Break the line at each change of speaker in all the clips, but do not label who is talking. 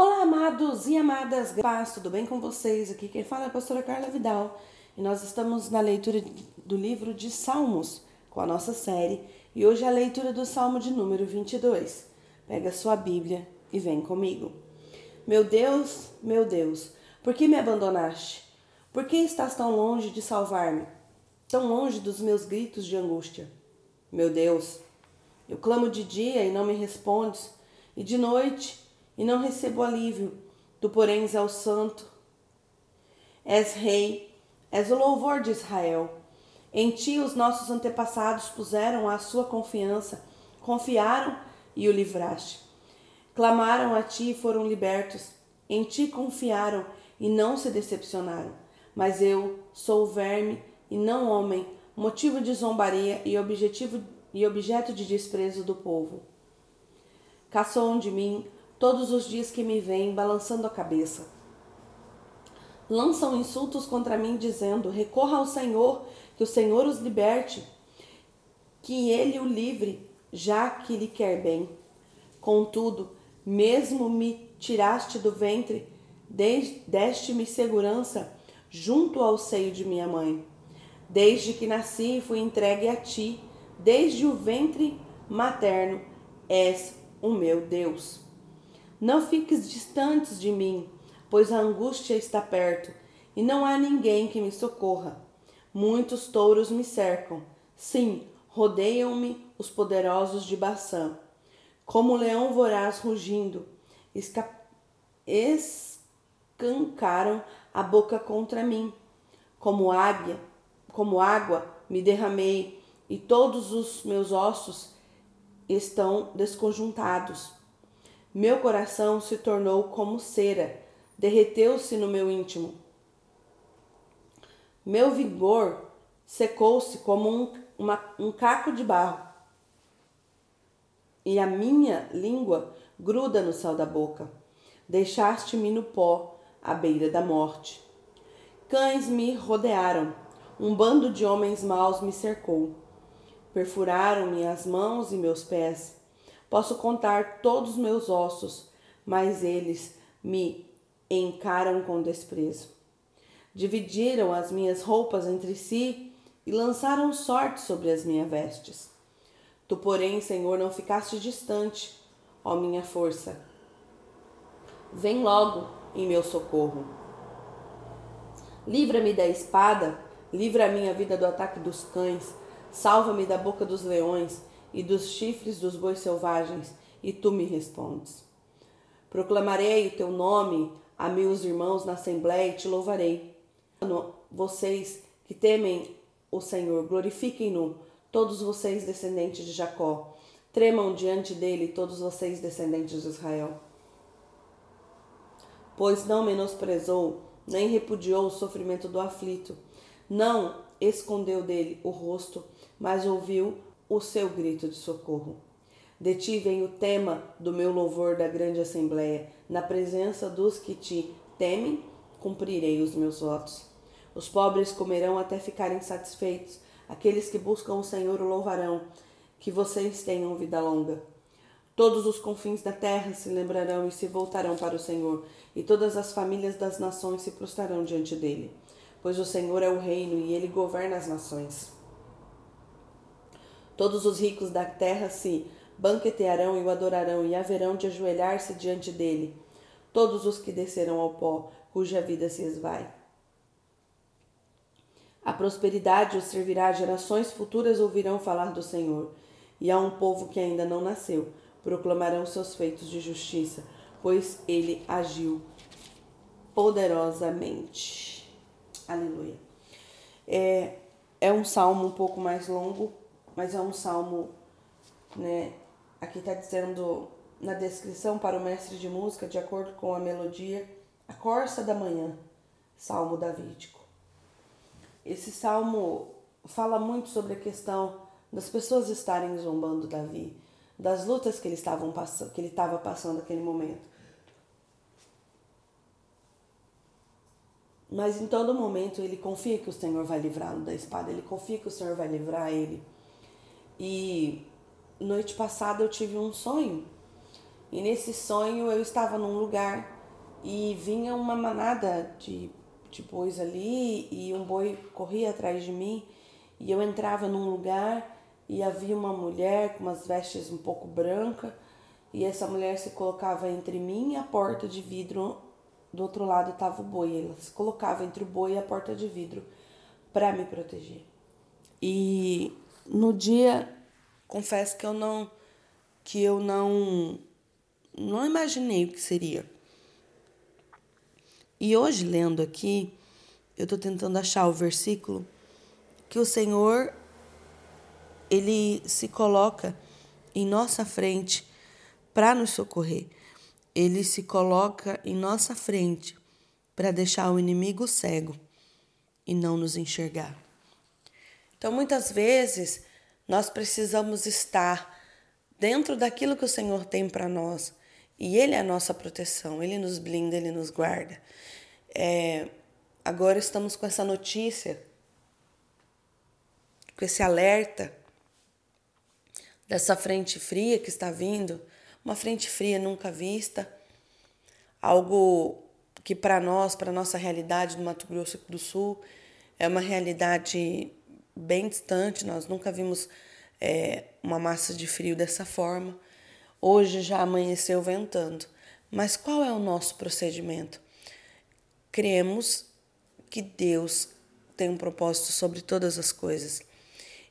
Olá, amados e amadas, paz, tudo bem com vocês? Aqui quem fala é a pastora Carla Vidal e nós estamos na leitura do livro de Salmos com a nossa série e hoje é a leitura do Salmo de número 22. Pega sua Bíblia e vem comigo. Meu Deus, meu Deus, por que me abandonaste? Por que estás tão longe de salvar-me? Tão longe dos meus gritos de angústia? Meu Deus, eu clamo de dia e não me respondes, e de noite e não recebo alívio. Tu, porém, és o santo. És rei, és o louvor de Israel. Em ti os nossos antepassados puseram a sua confiança, confiaram e o livraste. Clamaram a ti e foram libertos. Em ti confiaram e não se decepcionaram. Mas eu sou verme e não homem, motivo de zombaria e objetivo e objeto de desprezo do povo. Caçou de mim todos os dias que me vêm balançando a cabeça. Lançam insultos contra mim, dizendo: Recorra ao Senhor, que o Senhor os liberte, que ele o livre, já que lhe quer bem. Contudo, mesmo me tiraste do ventre, deste-me segurança junto ao seio de minha mãe. Desde que nasci, fui entregue a ti, desde o ventre materno, és o meu Deus. Não fiques distantes de mim, pois a angústia está perto, e não há ninguém que me socorra. Muitos touros me cercam, sim, rodeiam-me os poderosos de Baçã. Como leão voraz rugindo, escancaram a boca contra mim. Como águia, como água me derramei, e todos os meus ossos estão desconjuntados. Meu coração se tornou como cera, derreteu-se no meu íntimo. Meu vigor secou-se como um, uma, um caco de barro, e a minha língua gruda no céu da boca. Deixaste-me no pó, à beira da morte. Cães me rodearam, um bando de homens maus me cercou. Perfuraram-me as mãos e meus pés Posso contar todos os meus ossos, mas eles me encaram com desprezo. Dividiram as minhas roupas entre si e lançaram sorte sobre as minhas vestes. Tu, porém, Senhor, não ficaste distante, ó minha força. Vem logo em meu socorro. Livra-me da espada, livra a minha vida do ataque dos cães, salva-me da boca dos leões e dos chifres dos bois selvagens, e tu me respondes. Proclamarei o teu nome a meus irmãos na assembléia e te louvarei. Vocês que temem o Senhor, glorifiquem-no, todos vocês descendentes de Jacó. Tremam diante dele todos vocês descendentes de Israel. Pois não menosprezou, nem repudiou o sofrimento do aflito, não escondeu dele o rosto, mas ouviu o seu grito de socorro. Detivem o tema do meu louvor da grande assembleia, na presença dos que te temem, cumprirei os meus votos. Os pobres comerão até ficarem satisfeitos, aqueles que buscam o Senhor o louvarão, que vocês tenham vida longa. Todos os confins da terra se lembrarão e se voltarão para o Senhor, e todas as famílias das nações se prostrarão diante dele. Pois o Senhor é o reino e ele governa as nações. Todos os ricos da terra se banquetearão e o adorarão, e haverão de ajoelhar-se diante dele. Todos os que descerão ao pó, cuja vida se esvai. A prosperidade os servirá, gerações futuras ouvirão falar do Senhor. E a um povo que ainda não nasceu, proclamarão seus feitos de justiça, pois ele agiu poderosamente. Aleluia. É, é um salmo um pouco mais longo, mas é um salmo, né? Aqui está dizendo na descrição para o mestre de música, de acordo com a melodia, a corça da manhã, salmo davídico. Esse salmo fala muito sobre a questão das pessoas estarem zombando Davi, das lutas que ele estavam passando, que ele estava passando naquele momento. Mas em todo momento ele confia que o Senhor vai livrá-lo da espada, ele confia que o Senhor vai livrar ele. E noite passada eu tive um sonho. E nesse sonho eu estava num lugar e vinha uma manada de, de bois ali e um boi corria atrás de mim. E eu entrava num lugar e havia uma mulher com umas vestes um pouco branca e essa mulher se colocava entre mim e a porta de vidro. Do outro lado estava o boi ela se colocava entre o boi e a porta de vidro para me proteger. E no dia confesso que eu não que eu não não imaginei o que seria e hoje lendo aqui eu estou tentando achar o versículo que o Senhor ele se coloca em nossa frente para nos socorrer. Ele se coloca em nossa frente para deixar o inimigo cego e não nos enxergar. Então, muitas vezes, nós precisamos estar dentro daquilo que o Senhor tem para nós. E Ele é a nossa proteção, Ele nos blinda, Ele nos guarda. É, agora estamos com essa notícia, com esse alerta dessa frente fria que está vindo, uma frente fria nunca vista, algo que para nós, para nossa realidade do Mato Grosso do Sul, é uma realidade bem distante, nós nunca vimos é, uma massa de frio dessa forma. Hoje já amanheceu ventando. Mas qual é o nosso procedimento? Cremos que Deus tem um propósito sobre todas as coisas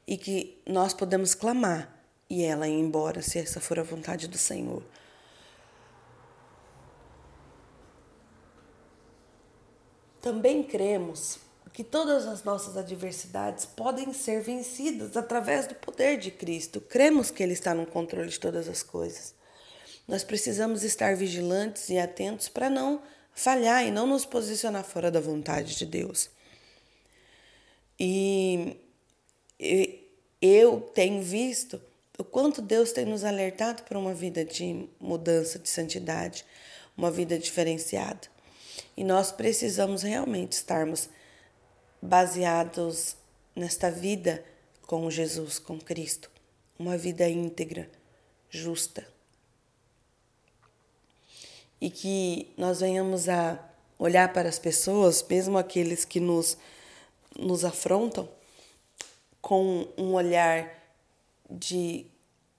e que nós podemos clamar e ela ir embora, se essa for a vontade do Senhor. Também cremos que todas as nossas adversidades podem ser vencidas através do poder de Cristo. Cremos que Ele está no controle de todas as coisas. Nós precisamos estar vigilantes e atentos para não falhar e não nos posicionar fora da vontade de Deus. E eu tenho visto o quanto Deus tem nos alertado para uma vida de mudança, de santidade, uma vida diferenciada. E nós precisamos realmente estarmos baseados nesta vida com Jesus, com Cristo, uma vida íntegra, justa. E que nós venhamos a olhar para as pessoas, mesmo aqueles que nos, nos afrontam, com um olhar de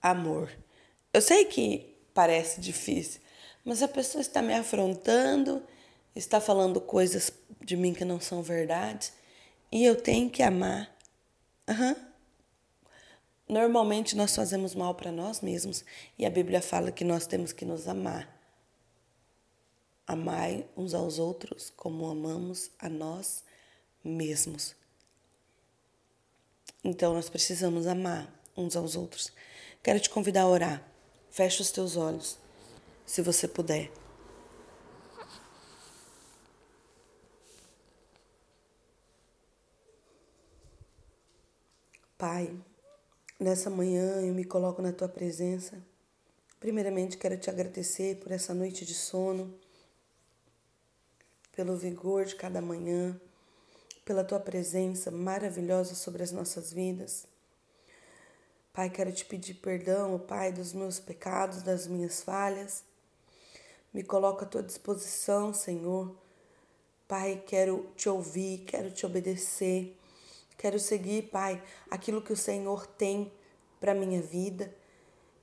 amor. Eu sei que parece difícil, mas a pessoa está me afrontando, está falando coisas de mim que não são verdade e eu tenho que amar. Uhum. Normalmente nós fazemos mal para nós mesmos e a Bíblia fala que nós temos que nos amar. Amai uns aos outros como amamos a nós mesmos. Então nós precisamos amar uns aos outros. Quero te convidar a orar. Feche os teus olhos, se você puder. Pai, nessa manhã eu me coloco na tua presença. Primeiramente, quero te agradecer por essa noite de sono, pelo vigor de cada manhã, pela tua presença maravilhosa sobre as nossas vidas. Pai, quero te pedir perdão, Pai, dos meus pecados, das minhas falhas. Me coloco à tua disposição, Senhor. Pai, quero te ouvir, quero te obedecer. Quero seguir, Pai, aquilo que o Senhor tem para minha vida.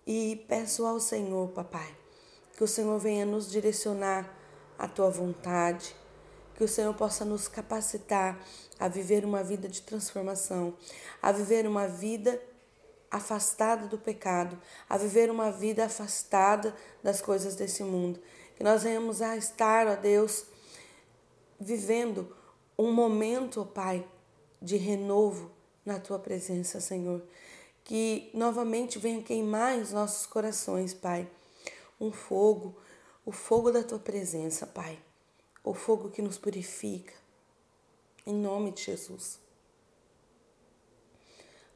E peço ao Senhor, Papai, que o Senhor venha nos direcionar à tua vontade, que o Senhor possa nos capacitar a viver uma vida de transformação, a viver uma vida afastada do pecado, a viver uma vida afastada das coisas desse mundo. Que nós venhamos a estar, ó Deus, vivendo um momento, ó Pai, de renovo na tua presença, Senhor. Que novamente venha queimar os nossos corações, Pai, um fogo, o fogo da tua presença, Pai, o fogo que nos purifica. Em nome de Jesus.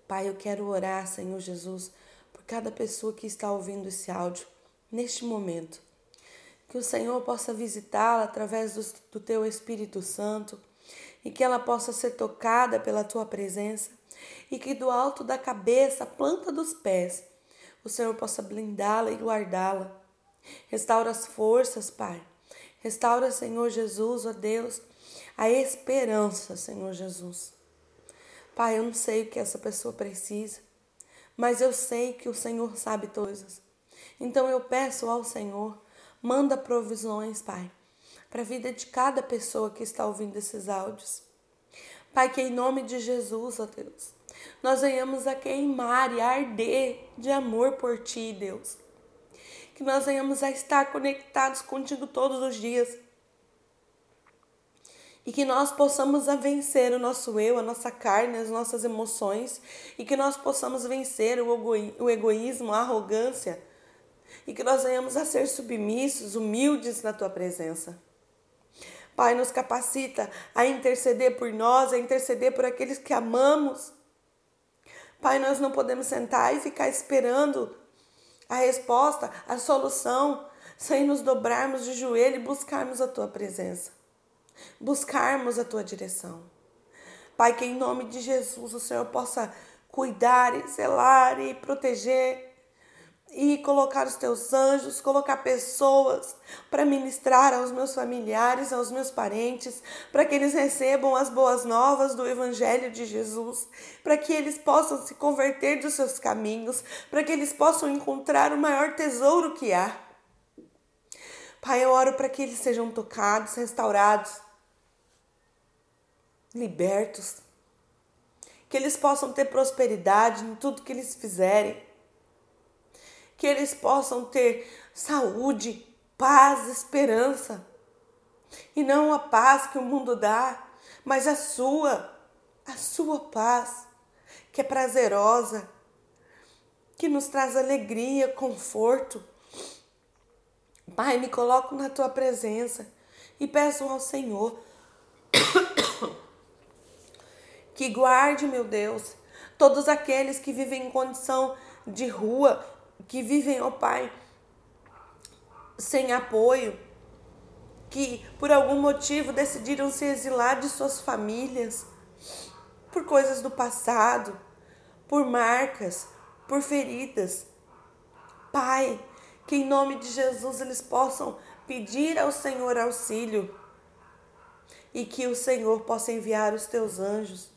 Pai, eu quero orar, Senhor Jesus, por cada pessoa que está ouvindo esse áudio neste momento. Que o Senhor possa visitá-la através do, do teu Espírito Santo e que ela possa ser tocada pela tua presença e que do alto da cabeça, planta dos pés, o Senhor possa blindá-la e guardá-la Restaura as forças, Pai. Restaura, Senhor Jesus, ó Deus, a esperança, Senhor Jesus. Pai, eu não sei o que essa pessoa precisa, mas eu sei que o Senhor sabe coisas. Então eu peço ao Senhor, manda provisões, Pai, para a vida de cada pessoa que está ouvindo esses áudios. Pai, que em nome de Jesus, ó Deus, nós venhamos a queimar e a arder de amor por Ti, Deus. Que nós venhamos a estar conectados contigo todos os dias. E que nós possamos a vencer o nosso eu, a nossa carne, as nossas emoções. E que nós possamos vencer o egoísmo, a arrogância. E que nós venhamos a ser submissos, humildes na Tua presença. Pai, nos capacita a interceder por nós, a interceder por aqueles que amamos. Pai, nós não podemos sentar e ficar esperando a resposta, a solução, sem nos dobrarmos de joelho e buscarmos a tua presença, buscarmos a tua direção. Pai, que em nome de Jesus o Senhor possa cuidar e zelar e proteger e colocar os teus anjos, colocar pessoas para ministrar aos meus familiares, aos meus parentes, para que eles recebam as boas novas do Evangelho de Jesus, para que eles possam se converter dos seus caminhos, para que eles possam encontrar o maior tesouro que há. Pai, eu oro para que eles sejam tocados, restaurados, libertos, que eles possam ter prosperidade em tudo que eles fizerem que eles possam ter saúde, paz, esperança. E não a paz que o mundo dá, mas a sua, a sua paz, que é prazerosa, que nos traz alegria, conforto. Pai, me coloco na tua presença e peço ao Senhor que guarde, meu Deus, todos aqueles que vivem em condição de rua, que vivem, ó Pai, sem apoio, que por algum motivo decidiram se exilar de suas famílias, por coisas do passado, por marcas, por feridas. Pai, que em nome de Jesus eles possam pedir ao Senhor auxílio e que o Senhor possa enviar os teus anjos.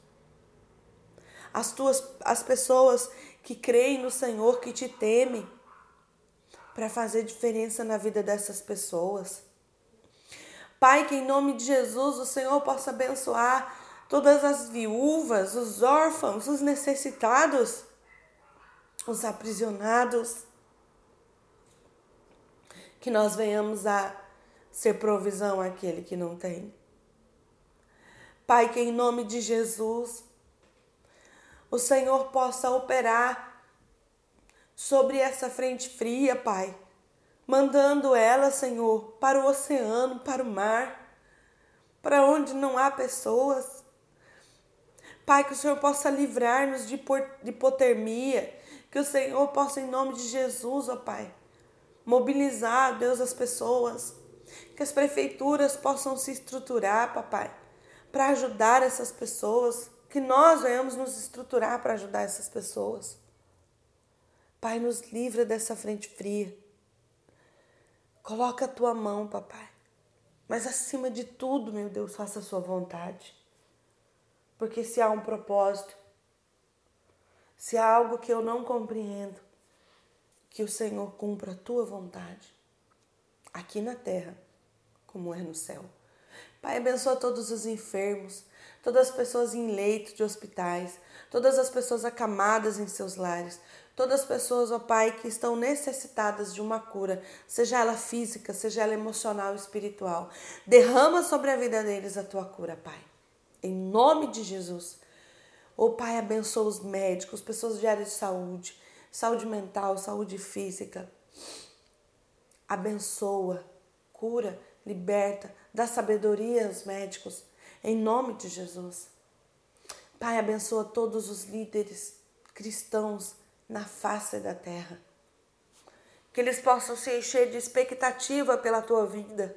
As tuas as pessoas que creem no Senhor, que te temem, para fazer diferença na vida dessas pessoas. Pai, que em nome de Jesus o Senhor possa abençoar todas as viúvas, os órfãos, os necessitados, os aprisionados. Que nós venhamos a ser provisão àquele que não tem. Pai, que em nome de Jesus o Senhor possa operar sobre essa frente fria, Pai, mandando ela, Senhor, para o oceano, para o mar, para onde não há pessoas. Pai, que o Senhor possa livrar-nos de hipotermia, que o Senhor possa, em nome de Jesus, ó Pai, mobilizar, Deus, as pessoas, que as prefeituras possam se estruturar, papai, para ajudar essas pessoas que nós venhamos nos estruturar para ajudar essas pessoas. Pai, nos livra dessa frente fria. Coloca a tua mão, papai. Mas acima de tudo, meu Deus, faça a sua vontade. Porque se há um propósito, se há algo que eu não compreendo, que o Senhor cumpra a tua vontade, aqui na terra, como é no céu. Pai, abençoa todos os enfermos, todas as pessoas em leito de hospitais, todas as pessoas acamadas em seus lares, todas as pessoas, ó Pai, que estão necessitadas de uma cura, seja ela física, seja ela emocional, espiritual. Derrama sobre a vida deles a tua cura, Pai. Em nome de Jesus. Ó Pai, abençoa os médicos, pessoas de área de saúde, saúde mental, saúde física. Abençoa, cura, liberta, dá sabedoria aos médicos, em nome de Jesus. Pai, abençoa todos os líderes cristãos na face da terra. Que eles possam se encher de expectativa pela tua vida.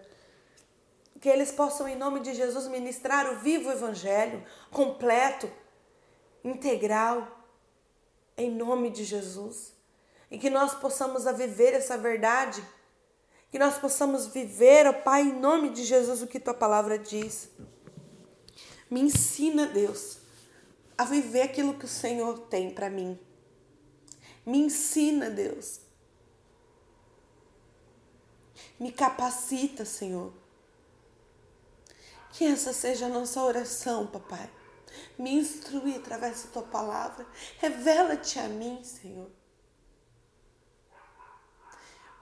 Que eles possam, em nome de Jesus, ministrar o vivo Evangelho completo, integral, em nome de Jesus. E que nós possamos viver essa verdade Que nós possamos viver, ó Pai, em nome de Jesus, o que tua palavra diz. Me ensina, Deus, a viver aquilo que o Senhor tem para mim. Me ensina, Deus. Me capacita, Senhor. Que essa seja a nossa oração, papai. Me instrui através da tua palavra. Revela-te a mim, Senhor.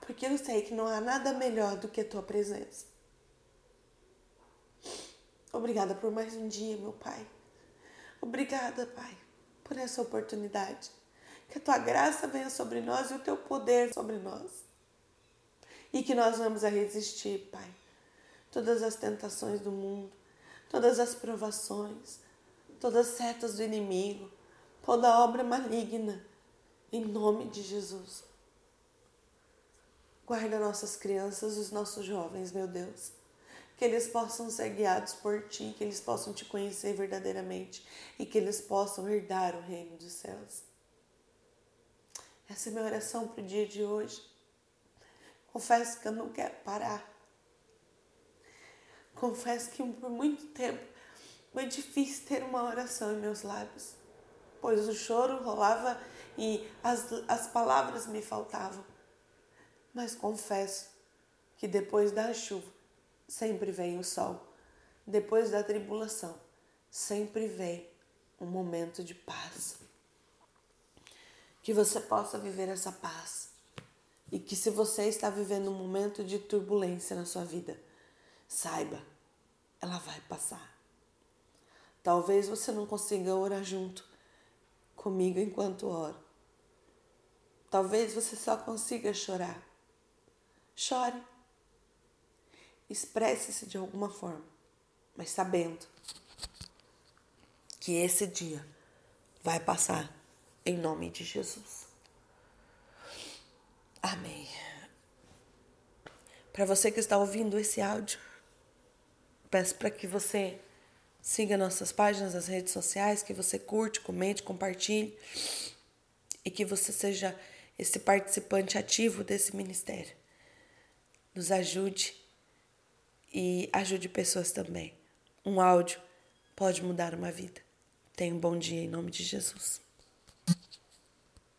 Porque eu sei que não há nada melhor do que a tua presença. Obrigada por mais um dia, meu Pai. Obrigada, Pai, por essa oportunidade. Que a tua graça venha sobre nós e o teu poder sobre nós. E que nós vamos a resistir, Pai. Todas as tentações do mundo, todas as provações, todas as setas do inimigo, toda obra maligna, em nome de Jesus. Guarda nossas crianças, os nossos jovens, meu Deus que eles possam ser guiados por ti, que eles possam te conhecer verdadeiramente e que eles possam herdar o reino dos céus. Essa é minha oração para o dia de hoje. Confesso que eu não quero parar. Confesso que por muito tempo foi difícil ter uma oração em meus lábios, pois o choro rolava e as, as palavras me faltavam. Mas confesso que depois da chuva sempre vem o sol. Depois da tribulação, sempre vem um momento de paz. Que você possa viver essa paz. E que se você está vivendo um momento de turbulência na sua vida, saiba, ela vai passar. Talvez você não consiga orar junto comigo enquanto oro. Talvez você só consiga chorar. Chore expresse-se de alguma forma, mas sabendo que esse dia vai passar em nome de Jesus. Amém. Para você que está ouvindo esse áudio, peço para que você siga nossas páginas nas redes sociais, que você curte, comente, compartilhe e que você seja esse participante ativo desse ministério. Nos ajude e ajude pessoas também. Um áudio pode mudar uma vida. Tenha um bom dia em nome de Jesus.